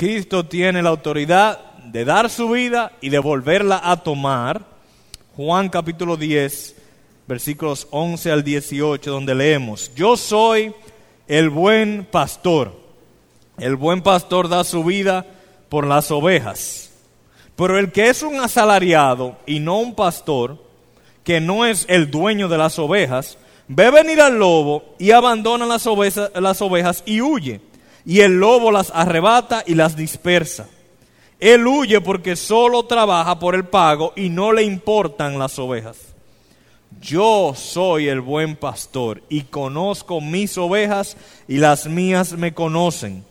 Cristo tiene la autoridad de dar su vida y de volverla a tomar. Juan capítulo 10, versículos 11 al 18, donde leemos, yo soy el buen pastor. El buen pastor da su vida por las ovejas. Pero el que es un asalariado y no un pastor, que no es el dueño de las ovejas, ve venir al lobo y abandona las ovejas, las ovejas y huye. Y el lobo las arrebata y las dispersa. Él huye porque solo trabaja por el pago y no le importan las ovejas. Yo soy el buen pastor y conozco mis ovejas y las mías me conocen.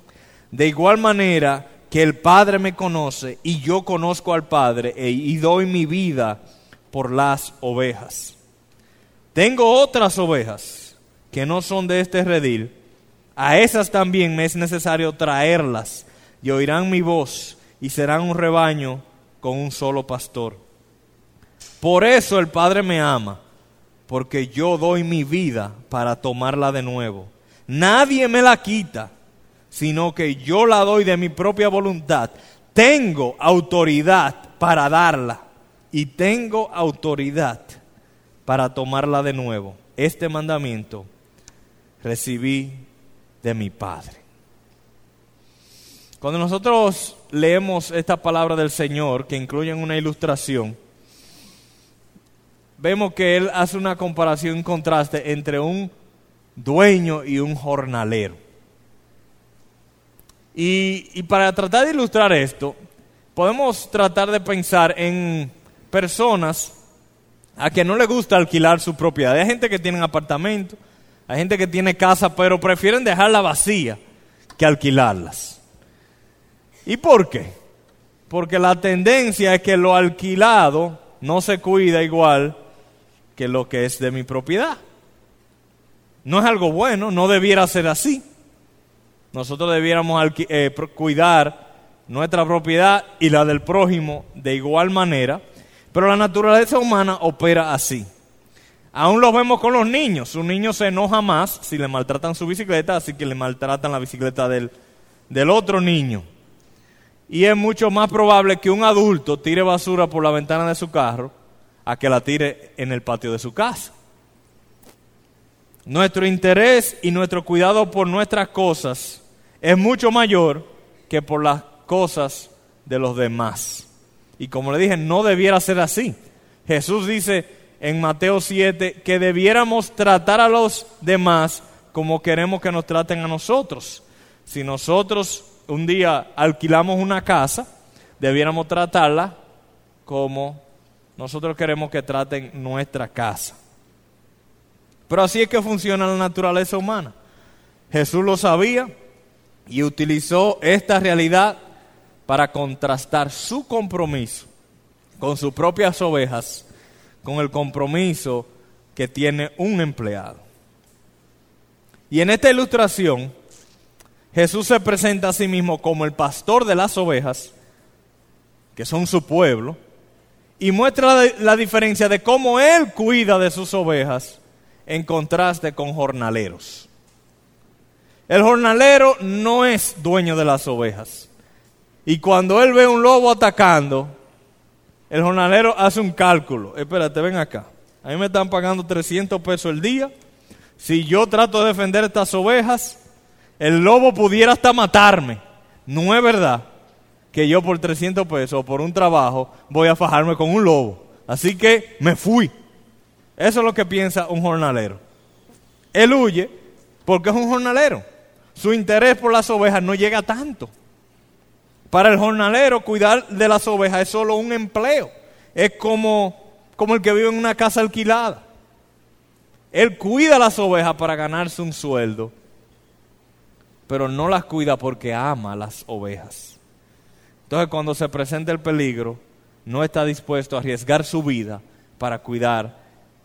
De igual manera que el Padre me conoce y yo conozco al Padre e, y doy mi vida por las ovejas. Tengo otras ovejas que no son de este redil. A esas también me es necesario traerlas y oirán mi voz y serán un rebaño con un solo pastor. Por eso el Padre me ama, porque yo doy mi vida para tomarla de nuevo. Nadie me la quita, sino que yo la doy de mi propia voluntad. Tengo autoridad para darla y tengo autoridad para tomarla de nuevo. Este mandamiento recibí de mi Padre. Cuando nosotros leemos esta palabra del Señor, que incluye una ilustración, vemos que Él hace una comparación, un contraste entre un dueño y un jornalero. Y, y, para tratar de ilustrar esto, podemos tratar de pensar en personas a que no le gusta alquilar su propiedad. Hay gente que tiene apartamento, hay gente que tiene casa, pero prefieren dejarla vacía que alquilarlas. ¿Y por qué? Porque la tendencia es que lo alquilado no se cuida igual que lo que es de mi propiedad. No es algo bueno, no debiera ser así. Nosotros debiéramos eh, cuidar nuestra propiedad y la del prójimo de igual manera, pero la naturaleza humana opera así. Aún lo vemos con los niños. Un niño se enoja más si le maltratan su bicicleta, así que le maltratan la bicicleta del, del otro niño y es mucho más probable que un adulto tire basura por la ventana de su carro a que la tire en el patio de su casa. Nuestro interés y nuestro cuidado por nuestras cosas es mucho mayor que por las cosas de los demás. Y como le dije, no debiera ser así. Jesús dice en Mateo 7 que debiéramos tratar a los demás como queremos que nos traten a nosotros. Si nosotros un día alquilamos una casa, debiéramos tratarla como nosotros queremos que traten nuestra casa. Pero así es que funciona la naturaleza humana. Jesús lo sabía y utilizó esta realidad para contrastar su compromiso con sus propias ovejas con el compromiso que tiene un empleado. Y en esta ilustración Jesús se presenta a sí mismo como el pastor de las ovejas, que son su pueblo, y muestra la, diferencia de cómo Él cuida de sus ovejas en contraste con jornaleros. El jornalero no es dueño de las ovejas. Y cuando él ve un lobo atacando, el jornalero hace un cálculo. Espérate, ven acá. A mí me están pagando 300 pesos el día. Si yo trato de defender estas ovejas, el lobo pudiera hasta matarme. No es verdad que yo por 300 pesos por un trabajo voy a fajarme con un lobo. Así que me fui. Eso es lo que piensa un jornalero. Él huye porque es un jornalero. Su interés por las ovejas no llega tanto. Para el jornalero cuidar de las ovejas es solo un empleo. Es como, como el que vive en una casa alquilada. Él cuida las ovejas para ganarse un sueldo pero no las cuida porque ama las ovejas. Entonces cuando se presenta el peligro, no está dispuesto a arriesgar su vida para cuidar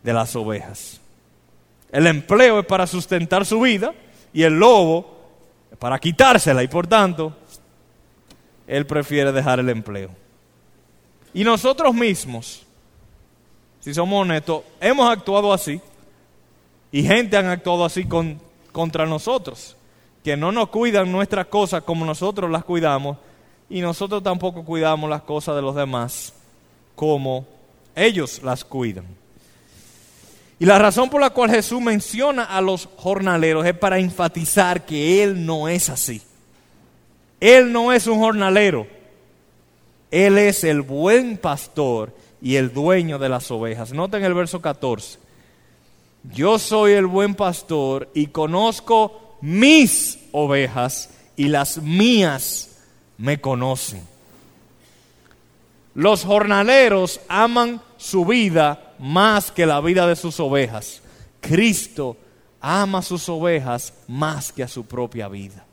de las ovejas. El empleo es para sustentar su vida y el lobo para quitársela y por tanto, él prefiere dejar el empleo. Y nosotros mismos, si somos honestos, hemos actuado así y gente han actuado así con, contra nosotros que no nos cuidan nuestras cosas como nosotros las cuidamos y nosotros tampoco cuidamos las cosas de los demás como ellos las cuidan. Y la razón por la cual Jesús menciona a los jornaleros es para enfatizar que Él no es así. Él no es un jornalero. Él es el buen pastor y el dueño de las ovejas. Noten el verso 14. Yo soy el buen pastor y conozco mis ovejas y las mías me conocen. Los jornaleros aman su vida más que la vida de sus ovejas. Cristo ama a sus ovejas más que a su propia vida.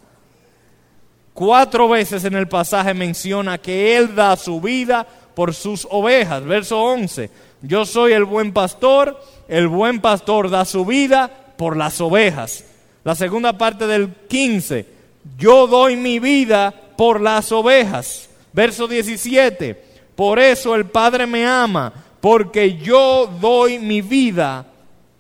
Cuatro veces en el pasaje menciona que Él da su vida por sus ovejas. Verso 11, yo soy el buen pastor, el buen pastor da su vida por las ovejas. La segunda parte del 15, yo doy mi vida por las ovejas. Verso 17, por eso el Padre me ama, porque yo doy mi vida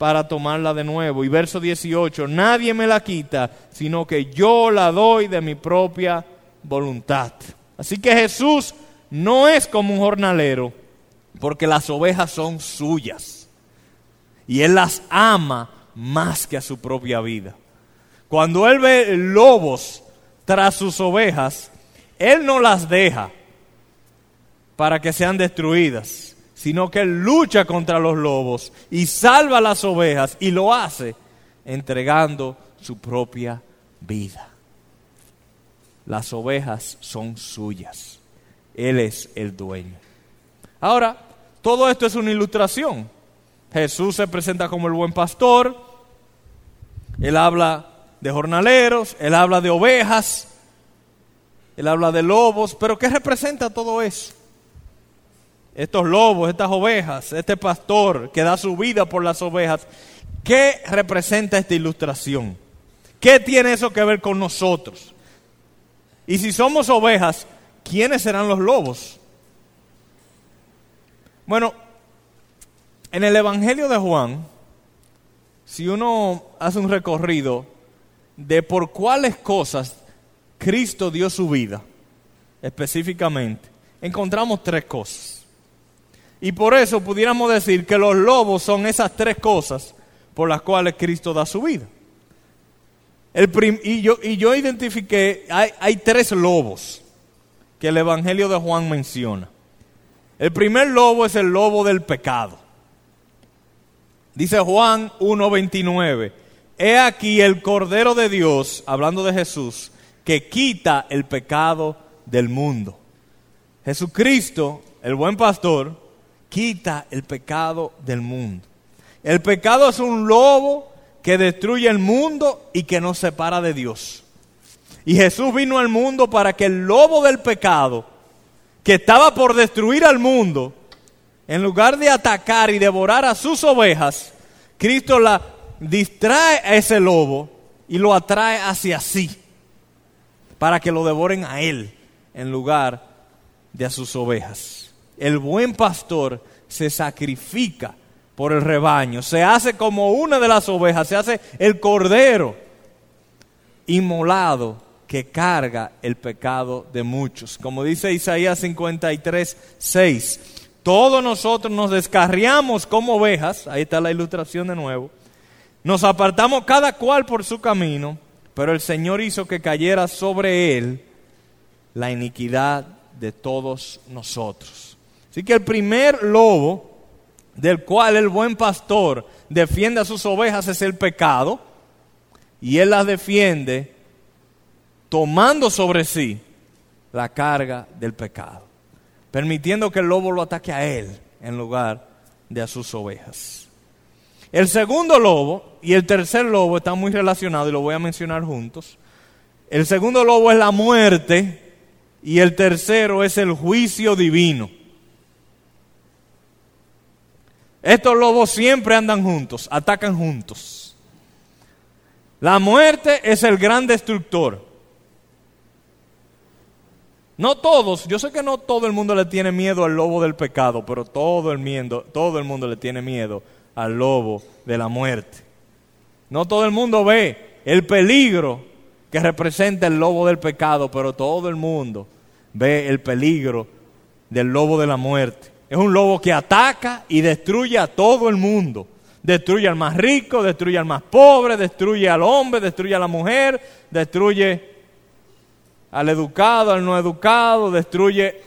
para tomarla de nuevo. Y verso 18, nadie me la quita, sino que yo la doy de mi propia voluntad. Así que Jesús no es como un jornalero, porque las ovejas son suyas. Y Él las ama más que a su propia vida. Cuando Él ve lobos tras sus ovejas, Él no las deja para que sean destruidas, sino que Él lucha contra los lobos y salva las ovejas y lo hace entregando su propia vida. Las ovejas son suyas. Él es el dueño. Ahora, todo esto es una ilustración. Jesús se presenta como el buen pastor. Él habla de jornaleros, él habla de ovejas, él habla de lobos, pero ¿qué representa todo eso? Estos lobos, estas ovejas, este pastor que da su vida por las ovejas, ¿qué representa esta ilustración? ¿Qué tiene eso que ver con nosotros? Y si somos ovejas, ¿quiénes serán los lobos? Bueno, en el Evangelio de Juan, si uno hace un recorrido de por cuáles cosas Cristo dio su vida, específicamente, encontramos tres cosas. Y por eso pudiéramos decir que los lobos son esas tres cosas por las cuales Cristo da su vida. y, yo, y yo identifiqué, hay, hay tres lobos que el Evangelio de Juan menciona. El primer lobo es el lobo del pecado. Dice Juan 1.29, he aquí el Cordero de Dios, hablando de Jesús, que quita el pecado del mundo. Jesucristo, el buen pastor, quita el pecado del mundo. El pecado es un lobo que destruye el mundo y que nos separa de Dios. Y Jesús vino al mundo para que el lobo del pecado, que estaba por destruir al mundo, en lugar de atacar y devorar a sus ovejas, Cristo la distrae a ese lobo y lo atrae hacia sí, para que lo devoren a él en lugar de a sus ovejas el buen pastor se sacrifica por el rebaño, se hace como una de las ovejas, se hace el cordero inmolado que carga el pecado de muchos. Como dice Isaías 53, 6, todos nosotros nos descarriamos como ovejas, ahí está la ilustración de nuevo, nos apartamos cada cual por su camino, pero el Señor hizo que cayera sobre él la iniquidad de todos nosotros. Así que el primer lobo del cual el buen pastor defiende a sus ovejas es el pecado. Y él las defiende tomando sobre sí la carga del pecado, permitiendo que el lobo lo ataque a él en lugar de a sus ovejas. El segundo lobo y el tercer lobo están muy relacionados y lo voy a mencionar juntos. El segundo lobo es la muerte y el tercero es el juicio divino. Estos lobos siempre andan juntos, atacan juntos. La muerte es el gran destructor. No todos, yo sé que no todo el mundo le tiene miedo al lobo del pecado, pero todo el, todo el mundo le tiene miedo al lobo de la muerte. No todo el mundo ve el peligro que representa el lobo del pecado, pero todo el mundo ve el peligro del lobo de la muerte. Es un lobo que ataca y destruye a todo el mundo. Destruye al más rico, destruye al más pobre, destruye al hombre, destruye a la mujer, destruye al educado, al no educado, destruye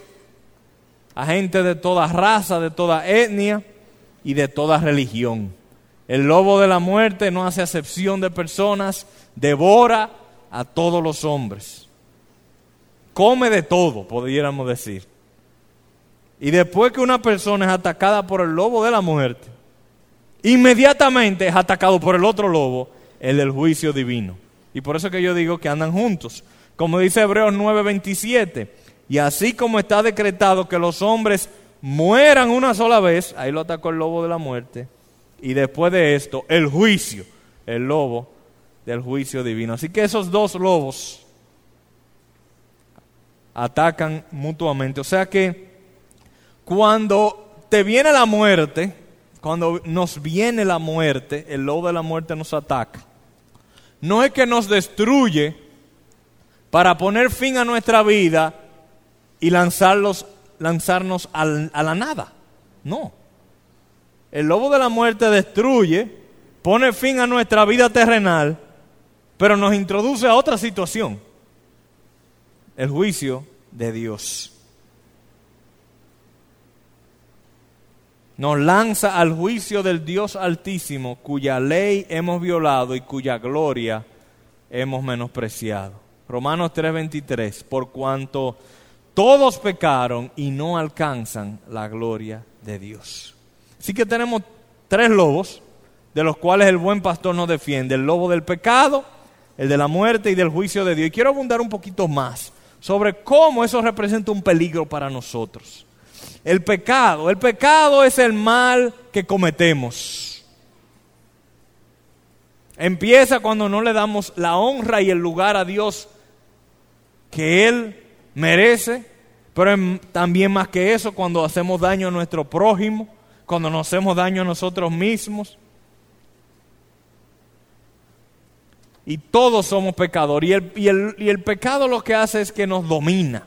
a gente de toda raza, de toda etnia y de toda religión. El lobo de la muerte no hace acepción de personas, devora a todos los hombres. Come de todo, podríamos decir. Y después que una persona es atacada por el lobo de la muerte, inmediatamente es atacado por el otro lobo, el del juicio divino. Y por eso que yo digo que andan juntos. Como dice Hebreos 9:27, y así como está decretado que los hombres mueran una sola vez, ahí lo atacó el lobo de la muerte, y después de esto, el juicio, el lobo del juicio divino. Así que esos dos lobos atacan mutuamente. O sea que cuando te viene la muerte, cuando nos viene la muerte, el lobo de la muerte nos ataca. No es que nos destruye para poner fin a nuestra vida y lanzarlos, lanzarnos a la nada. No. El lobo de la muerte destruye, pone fin a nuestra vida terrenal, pero nos introduce a otra situación. El juicio de Dios. Nos lanza al juicio del Dios Altísimo, cuya ley hemos violado y cuya gloria hemos menospreciado. Romanos 3:23, por cuanto todos pecaron y no alcanzan la gloria de Dios. Así que tenemos tres lobos, de los cuales el buen pastor nos defiende. El lobo del pecado, el de la muerte y del juicio de Dios. Y quiero abundar un poquito más sobre cómo eso representa un peligro para nosotros. El pecado, el pecado es el mal que cometemos. Empieza cuando no le damos la honra y el lugar a Dios que Él merece, pero también más que eso, cuando hacemos daño a nuestro prójimo, cuando nos hacemos daño a nosotros mismos. Y todos somos pecadores. Y el, y, el, y el, pecado lo que hace es que nos domina,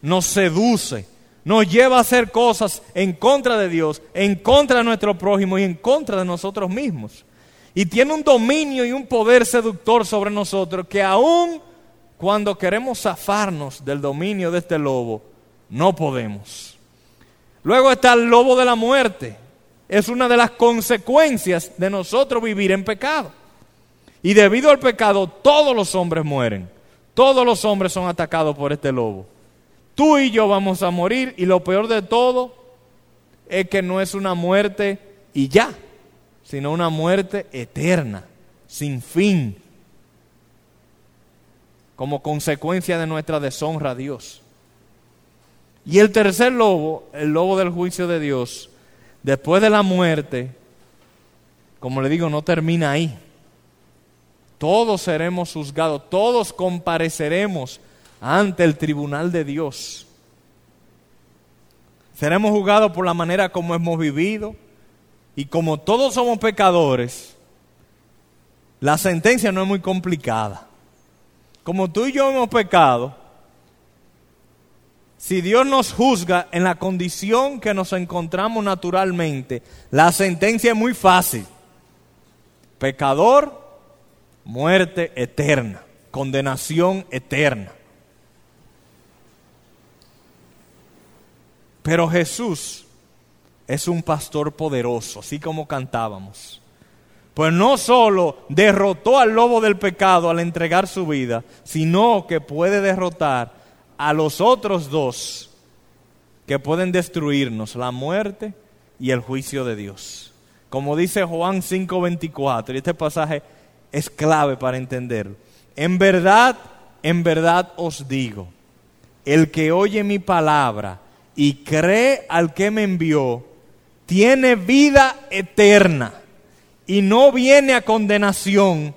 nos seduce, nos lleva a hacer cosas en contra de Dios, en contra de nuestro prójimo y en contra de nosotros mismos. Y tiene un dominio y un poder seductor sobre nosotros que aún cuando queremos zafarnos del dominio de este lobo, no podemos. Luego está el lobo de la muerte. Es una de las consecuencias de nosotros vivir en pecado. Y debido al pecado, todos los hombres mueren. Todos los hombres son atacados por este lobo. Tú y yo vamos a morir y lo peor de todo es que no es una muerte y ya, sino una muerte eterna, sin fin, como consecuencia de nuestra deshonra a Dios. Y el tercer lobo, el lobo del juicio de Dios, después de la muerte, como le digo, no termina ahí. Todos seremos juzgados, todos compareceremos ante el tribunal de Dios. Seremos juzgados por la manera como hemos vivido y como todos somos pecadores, la sentencia no es muy complicada. Como tú y yo hemos pecado, si Dios nos juzga en la condición que nos encontramos naturalmente, la sentencia es muy fácil. Pecador, muerte eterna, condenación eterna. Pero Jesús es un pastor poderoso, así como cantábamos. Pues no solo derrotó al lobo del pecado al entregar su vida, sino que puede derrotar a los otros dos que pueden destruirnos, la muerte y el juicio de Dios. Como dice Juan 5:24, y este pasaje es clave para entenderlo. En verdad, en verdad os digo, el que oye mi palabra y cree al que me envió, tiene vida eterna y no viene a condenación,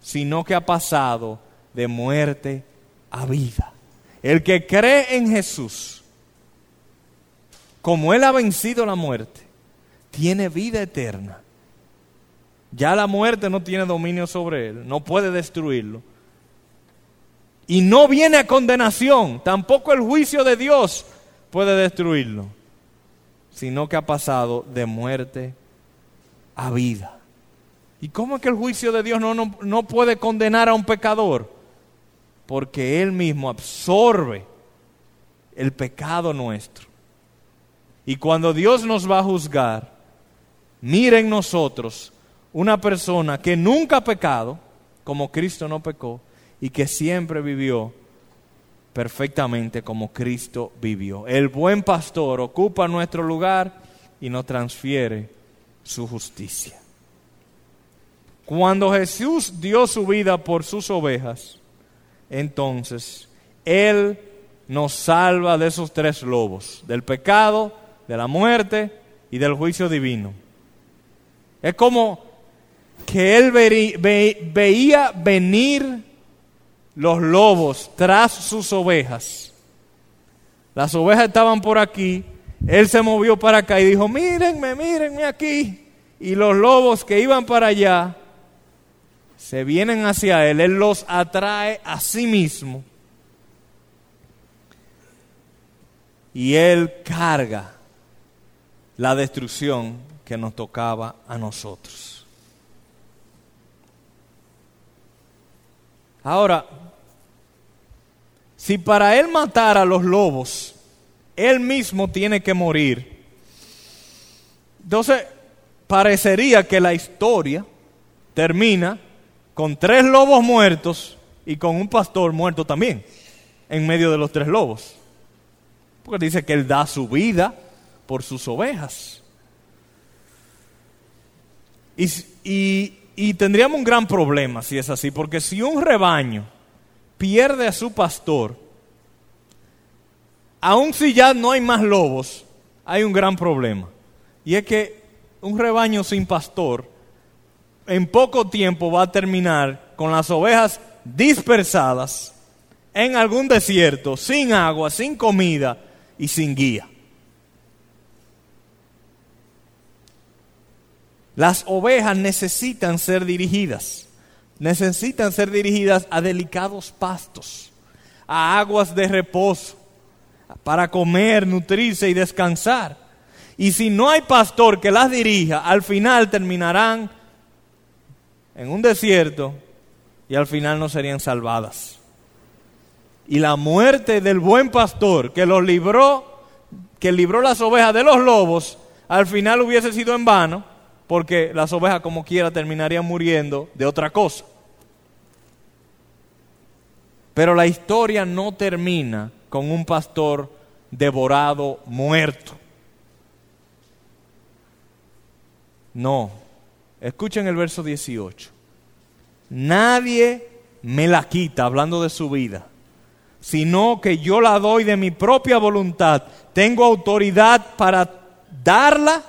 sino que ha pasado de muerte a vida. El que cree en Jesús, como Él ha vencido la muerte, tiene vida eterna. Ya la muerte no tiene dominio sobre Él, no puede destruirlo. Y no viene a condenación, tampoco el juicio de Dios puede destruirlo, sino que ha pasado de muerte a vida. ¿Y cómo es que el juicio de Dios no, no, puede condenar a un pecador? Porque Él mismo absorbe el pecado nuestro. Y cuando Dios nos va a juzgar, miren nosotros una persona que nunca ha pecado, como Cristo no pecó, y que siempre vivió perfectamente como Cristo vivió. El buen pastor ocupa nuestro lugar y nos transfiere su justicia. Cuando Jesús dio su vida por sus ovejas, entonces Él nos salva de esos tres lobos, del pecado, de la muerte y del juicio divino. Es como que Él veía venir los lobos tras sus ovejas. Las ovejas estaban por aquí, Él se movió para acá y dijo, mírenme, mírenme aquí. Y los lobos que iban para allá se vienen hacia Él, Él los atrae a sí mismo. Y Él carga la destrucción que nos tocaba a nosotros. Ahora, si para Él matar a los lobos, Él mismo tiene que morir, entonces parecería que la historia termina con tres lobos muertos y con un pastor muerto también, en medio de los tres lobos. Porque dice que Él da su vida por sus ovejas. Y, y tendríamos un gran problema si es así, porque si un rebaño pierde a su pastor, aun si ya no hay más lobos, hay un gran problema. Y es que un rebaño sin pastor en poco tiempo va a terminar con las ovejas dispersadas en algún desierto, sin agua, sin comida y sin guía. Las ovejas necesitan ser dirigidas, necesitan ser dirigidas a delicados pastos, a aguas de reposo, para comer, nutrirse y descansar. Y si no hay pastor que las dirija, al final terminarán en un desierto y al final no serían salvadas. Y la muerte del buen pastor que los libró, que libró las ovejas de los lobos, al final hubiese sido en vano, porque las ovejas como quiera terminarían muriendo de otra cosa. Pero la historia no termina con un pastor devorado, muerto. No, Escuchen el verso 18. Nadie me la quita, hablando de su vida, sino que yo la doy de mi propia voluntad. Tengo autoridad para darla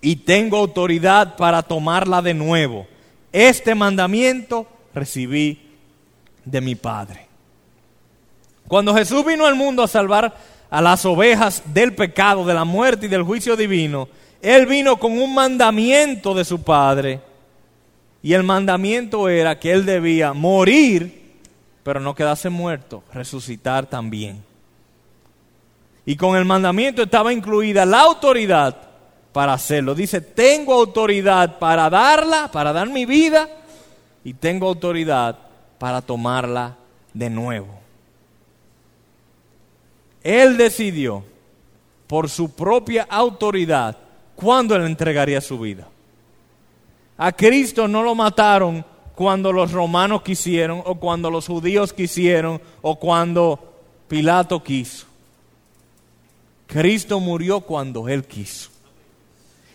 y tengo autoridad para tomarla de nuevo. Este mandamiento recibí de mi Padre. Cuando Jesús vino al mundo a salvar a las ovejas del pecado, de la muerte y del juicio divino, él vino con un mandamiento de su padre. Y el mandamiento era que él debía morir, pero no quedarse muerto, resucitar también. Y con el mandamiento estaba incluida la autoridad para hacerlo. Dice, tengo autoridad para darla, para dar mi vida, y tengo autoridad para tomarla de nuevo. Él decidió, por su propia autoridad, ¿cuándo él entregaría su vida? A Cristo no lo mataron cuando los romanos quisieron, o cuando los judíos quisieron, o cuando Pilato quiso. Cristo murió cuando Él quiso.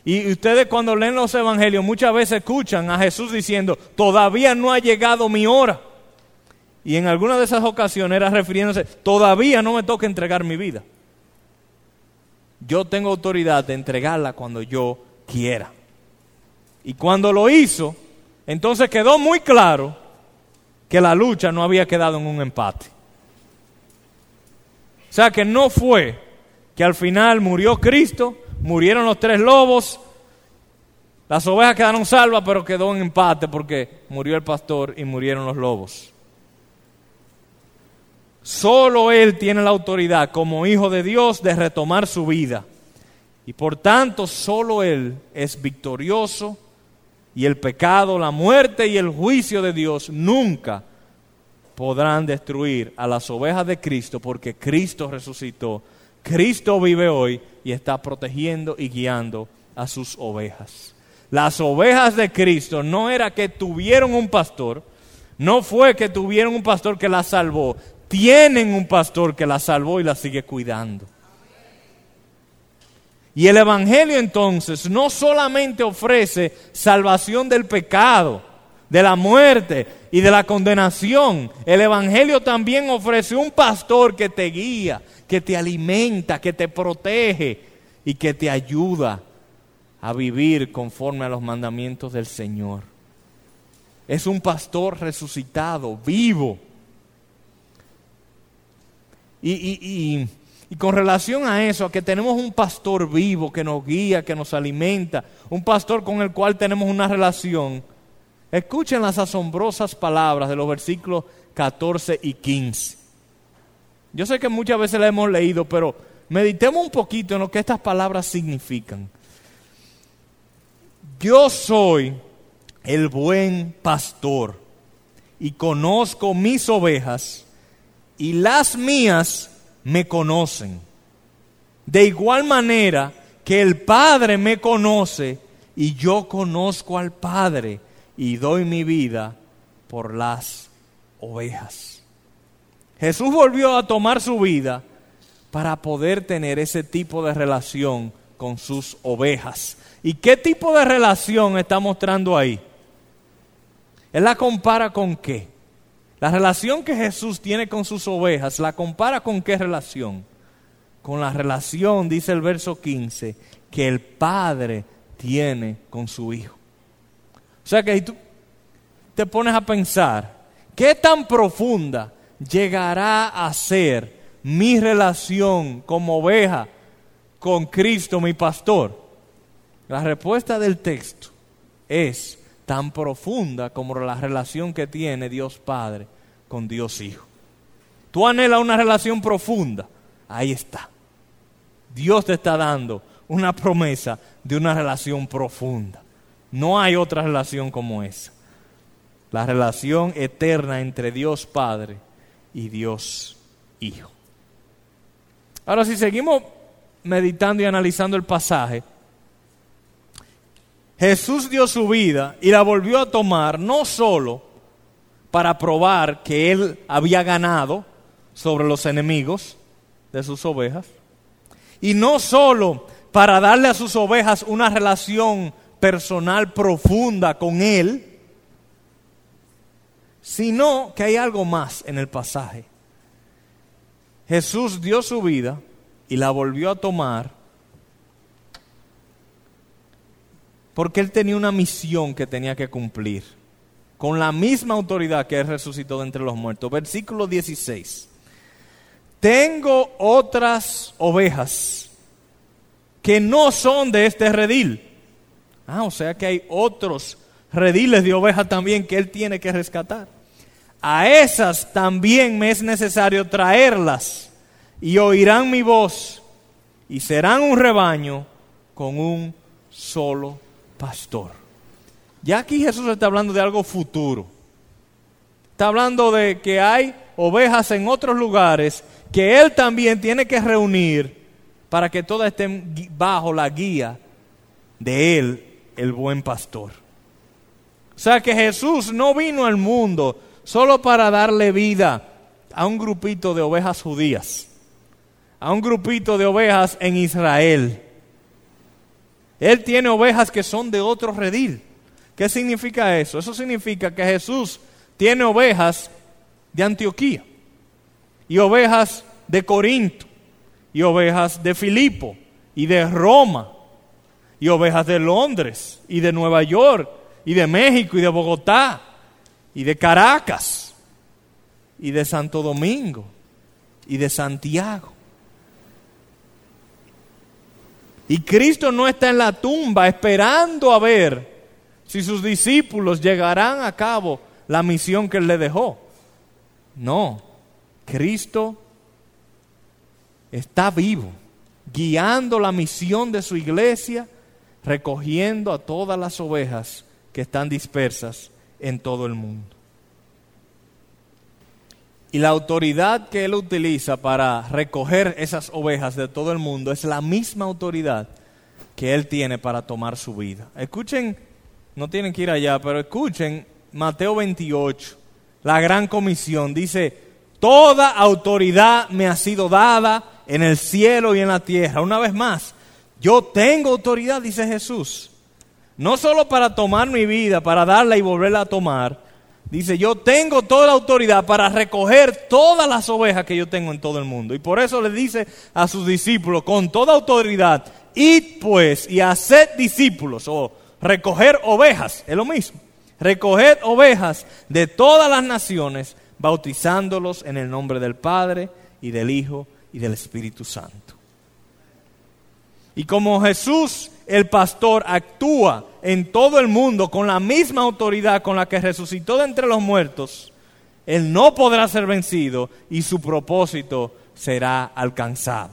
Y ustedes cuando leen los evangelios muchas veces escuchan a Jesús diciendo, todavía no ha llegado mi hora. Y en alguna de esas ocasiones era refiriéndose, todavía no me toca entregar mi vida yo tengo autoridad de entregarla cuando yo quiera. Y cuando lo hizo, entonces quedó muy claro que la lucha no había quedado en un empate. O sea que no fue que al final murió Cristo, murieron los tres lobos, las ovejas quedaron salvas, pero quedó en empate porque murió el pastor y murieron los lobos. Solo Él tiene la autoridad como Hijo de Dios de retomar su vida. Y por tanto, solo Él es victorioso y el pecado, la muerte y el juicio de Dios nunca podrán destruir a las ovejas de Cristo porque Cristo resucitó. Cristo vive hoy y está protegiendo y guiando a sus ovejas. Las ovejas de Cristo no era que tuvieron un pastor, no fue que tuvieron un pastor que las salvó, tienen un pastor que la salvó y la sigue cuidando. Y el Evangelio entonces no solamente ofrece salvación del pecado, de la muerte y de la condenación, el Evangelio también ofrece un pastor que te guía, que te alimenta, que te protege y que te ayuda a vivir conforme a los mandamientos del Señor. Es un pastor resucitado, vivo, y, con relación a eso, a que tenemos un pastor vivo que nos guía, que nos alimenta, un pastor con el cual tenemos una relación, escuchen las asombrosas palabras de los versículos 14 y 15. Yo sé que muchas veces la hemos leído, pero meditemos un poquito en lo que estas palabras significan. Yo soy el buen pastor y conozco mis ovejas y las mías me conocen. De igual manera que el Padre me conoce y yo conozco al Padre y doy mi vida por las ovejas. Jesús volvió a tomar su vida para poder tener ese tipo de relación con sus ovejas. ¿Y qué tipo de relación está mostrando ahí? Él la compara con qué? La relación que Jesús tiene con sus ovejas, ¿la compara con qué relación? Con la relación, dice el verso 15, que el Padre tiene con su Hijo. O sea que tú te pones a pensar, ¿qué tan profunda llegará a ser mi relación como oveja con Cristo, mi pastor? La respuesta del texto es tan profunda como la relación que tiene Dios Padre con Dios Hijo. Tú anhelas una relación profunda, ahí está. Dios te está dando una promesa de una relación profunda. No hay otra relación como esa. La relación eterna entre Dios Padre y Dios Hijo. Ahora, si seguimos meditando y analizando el pasaje, Jesús dio su vida y la volvió a tomar no solo para probar que él había ganado sobre los enemigos de sus ovejas, y no solo para darle a sus ovejas una relación personal profunda con él, sino que hay algo más en el pasaje. Jesús dio su vida y la volvió a tomar porque él tenía una misión que tenía que cumplir, con la misma autoridad que él resucitó de entre los muertos. Versículo 16. Tengo otras ovejas que no son de este redil. Ah, o sea que hay otros rediles de ovejas también que él tiene que rescatar. A esas también me es necesario traerlas y oirán mi voz y serán un rebaño con un solo pastor. Ya aquí Jesús está hablando de algo futuro. Está hablando de que hay ovejas en otros lugares que Él también tiene que reunir para que todas estén bajo la guía de Él, el buen pastor. O sea que Jesús no vino al mundo solo para darle vida a un grupito de ovejas judías, a un grupito de ovejas en Israel. Él tiene ovejas que son de otro redil. ¿Qué significa eso? Eso significa que Jesús tiene ovejas de Antioquía y ovejas de Corinto y ovejas de Filipo y de Roma y ovejas de Londres y de Nueva York y de México y de Bogotá y de Caracas y de Santo Domingo y de Santiago. Y Cristo no está en la tumba esperando a ver si sus discípulos llegarán a cabo la misión que él le dejó. No, Cristo está vivo, guiando la misión de su iglesia, recogiendo a todas las ovejas que están dispersas en todo el mundo. Y la autoridad que Él utiliza para recoger esas ovejas de todo el mundo es la misma autoridad que Él tiene para tomar su vida. Escuchen, no tienen que ir allá, pero escuchen Mateo 28, la gran comisión. Dice, toda autoridad me ha sido dada en el cielo y en la tierra. Una vez más, yo tengo autoridad, dice Jesús. No solo para tomar mi vida, para darla y volverla a tomar. Dice, yo tengo toda la autoridad para recoger todas las ovejas que yo tengo en todo el mundo. Y por eso le dice a sus discípulos, con toda autoridad, id pues y haced discípulos o recoger ovejas, es lo mismo. Recoged ovejas de todas las naciones, bautizándolos en el nombre del Padre y del Hijo y del Espíritu Santo. Y como Jesús, el pastor, actúa en todo el mundo con la misma autoridad con la que resucitó de entre los muertos, Él no podrá ser vencido y su propósito será alcanzado.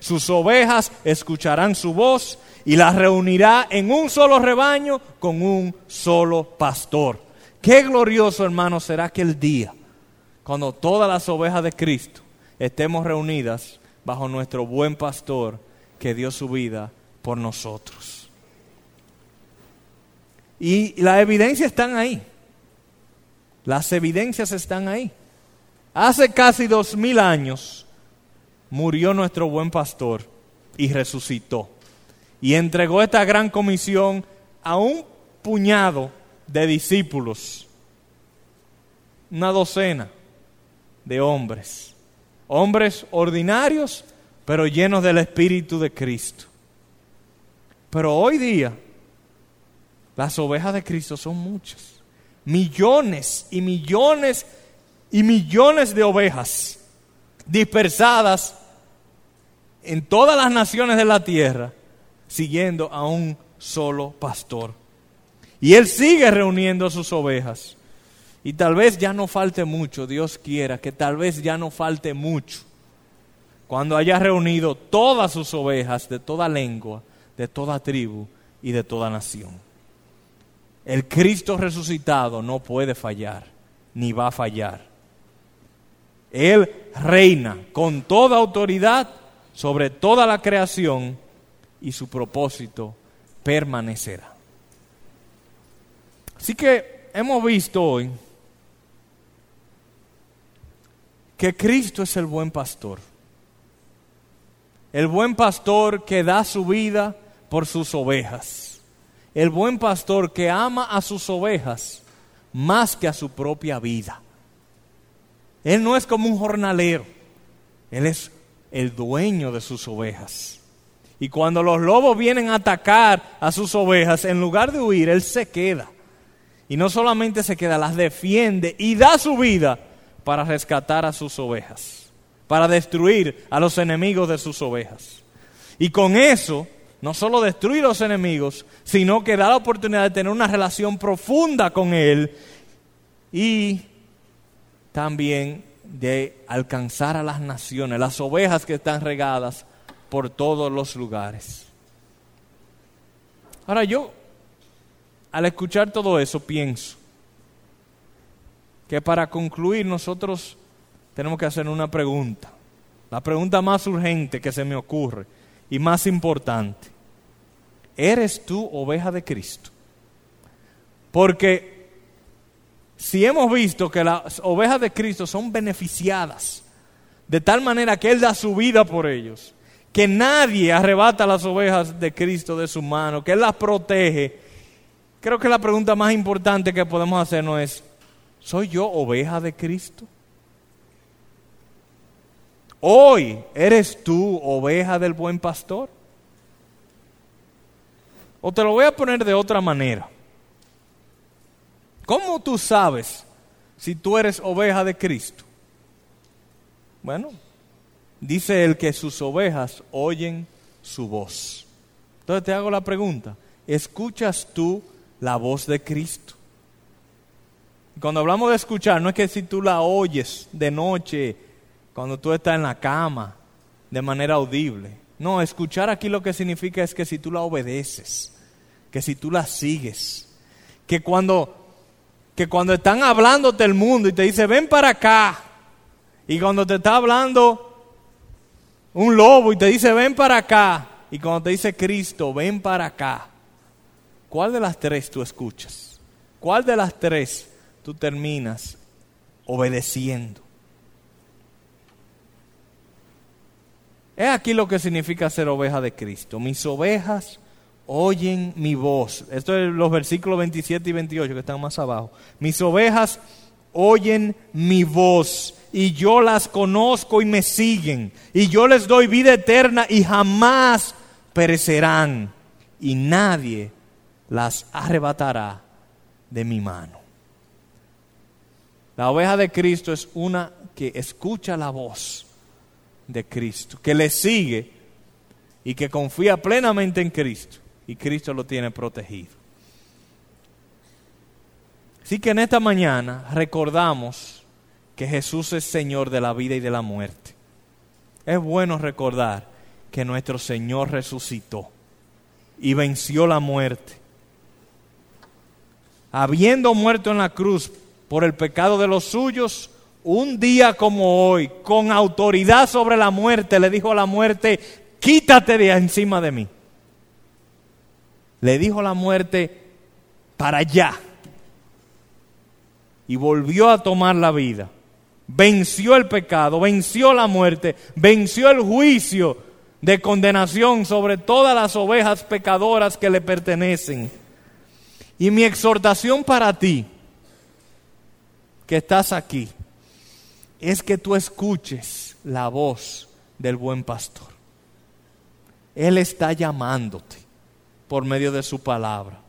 Sus ovejas escucharán su voz y las reunirá en un solo rebaño con un solo pastor. Qué glorioso, hermano, será aquel día cuando todas las ovejas de Cristo estemos reunidas bajo nuestro buen pastor que dio su vida por nosotros. Y las evidencias están ahí. Las evidencias están ahí. Hace casi dos mil años murió nuestro buen pastor y resucitó. Y entregó esta gran comisión a un puñado de discípulos, una docena de hombres, hombres ordinarios, pero llenos del Espíritu de Cristo. Pero hoy día, las ovejas de Cristo son muchas, millones y millones y millones de ovejas dispersadas en todas las naciones de la tierra, siguiendo a un solo pastor. Y él sigue reuniendo sus ovejas. Y tal vez ya no falte mucho, Dios quiera, que tal vez ya no falte mucho, cuando haya reunido todas sus ovejas de toda lengua, de toda tribu y de toda nación. El Cristo resucitado no puede fallar, ni va a fallar. Él reina con toda autoridad sobre toda la creación y su propósito permanecerá. Así que hemos visto hoy que Cristo es el buen pastor. El buen pastor que da su vida por sus ovejas. El buen pastor que ama a sus ovejas más que a su propia vida. Él no es como un jornalero. Él es el dueño de sus ovejas. Y cuando los lobos vienen a atacar a sus ovejas, en lugar de huir, Él se queda. Y no solamente se queda, las defiende y da su vida para rescatar a sus ovejas, para destruir a los enemigos de sus ovejas. Y con eso, no solo destruir a los enemigos, sino que da la oportunidad de tener una relación profunda con Él y también de alcanzar a las naciones, las ovejas que están regadas por todos los lugares. Ahora yo, al escuchar todo eso, pienso que para concluir nosotros tenemos que hacer una pregunta, la pregunta más urgente que se me ocurre y más importante. ¿Eres tú oveja de Cristo? Porque si hemos visto que las ovejas de Cristo son beneficiadas de tal manera que Él da su vida por ellos, que nadie arrebata las ovejas de Cristo de su mano, que Él las protege, creo que la pregunta más importante que podemos hacernos es, ¿soy yo oveja de Cristo? Hoy, ¿eres tú oveja del buen pastor? O te lo voy a poner de otra manera. ¿Cómo tú sabes si tú eres oveja de Cristo? Bueno, dice el que sus ovejas oyen su voz. Entonces te hago la pregunta, ¿escuchas tú la voz de Cristo? Cuando hablamos de escuchar, no es que si tú la oyes de noche cuando tú estás en la cama, de manera audible. No, escuchar aquí lo que significa es que si tú la obedeces, que si tú la sigues, que cuando, que cuando están hablándote el mundo y te dice, ven para acá, y cuando te está hablando un lobo y te dice, ven para acá, y cuando te dice Cristo, ven para acá, ¿cuál de las tres tú escuchas? ¿Cuál de las tres tú terminas obedeciendo? Es aquí lo que significa ser oveja de Cristo. Mis ovejas oyen mi voz. Esto es los versículos 27 y 28 que están más abajo. Mis ovejas oyen mi voz y yo las conozco y me siguen. Y yo les doy vida eterna y jamás perecerán. Y nadie las arrebatará de mi mano. La oveja de Cristo es una que escucha la voz de Cristo, que le sigue y que confía plenamente en Cristo. Y Cristo lo tiene protegido. Así que en esta mañana recordamos que Jesús es Señor de la vida y de la muerte. Es bueno recordar que nuestro Señor resucitó y venció la muerte. Habiendo muerto en la cruz por el pecado de los suyos, un día como hoy, con autoridad sobre la muerte, le dijo a la muerte, quítate de encima de mí. Le dijo la muerte, para allá. Y volvió a tomar la vida. Venció el pecado, venció la muerte, venció el juicio de condenación sobre todas las ovejas pecadoras que le pertenecen. Y mi exhortación para ti, que estás aquí, es que tú escuches la voz del buen pastor. Él está llamándote por medio de su palabra.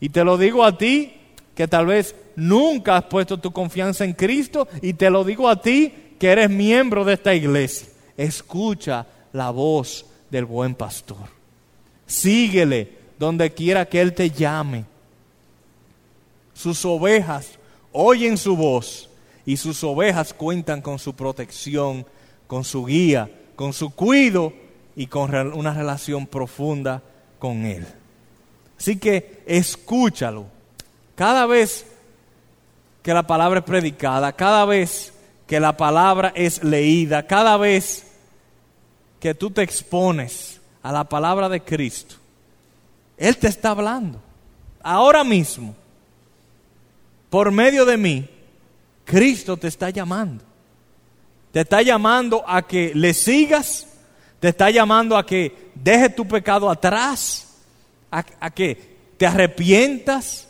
Y te lo digo a ti, que tal vez nunca has puesto tu confianza en Cristo, y te lo digo a ti, que eres miembro de esta iglesia. Escucha la voz del buen pastor. Síguele donde quiera que Él te llame. Sus ovejas oyen su voz y sus ovejas cuentan con su protección, con su guía, con su cuido y con una relación profunda con Él. Así que escúchalo. Cada vez que la palabra es predicada, cada vez que la palabra es leída, cada vez que tú te expones a la palabra de Cristo, Él te está hablando. Ahora mismo, por medio de mí, Cristo te está llamando. Te está llamando a que le sigas, te está llamando a que dejes tu pecado atrás, a, que te arrepientas.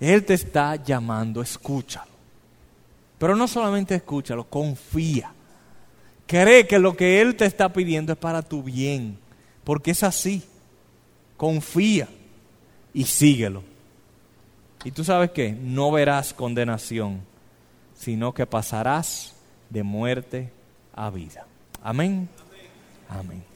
Él te está llamando, escúchalo. Pero no solamente escúchalo, confía. Cree que lo que Él te está pidiendo es para tu bien, porque es así. Confía y síguelo. Y tú sabes que no verás condenación, sino que pasarás de muerte a vida. Amén. Amén.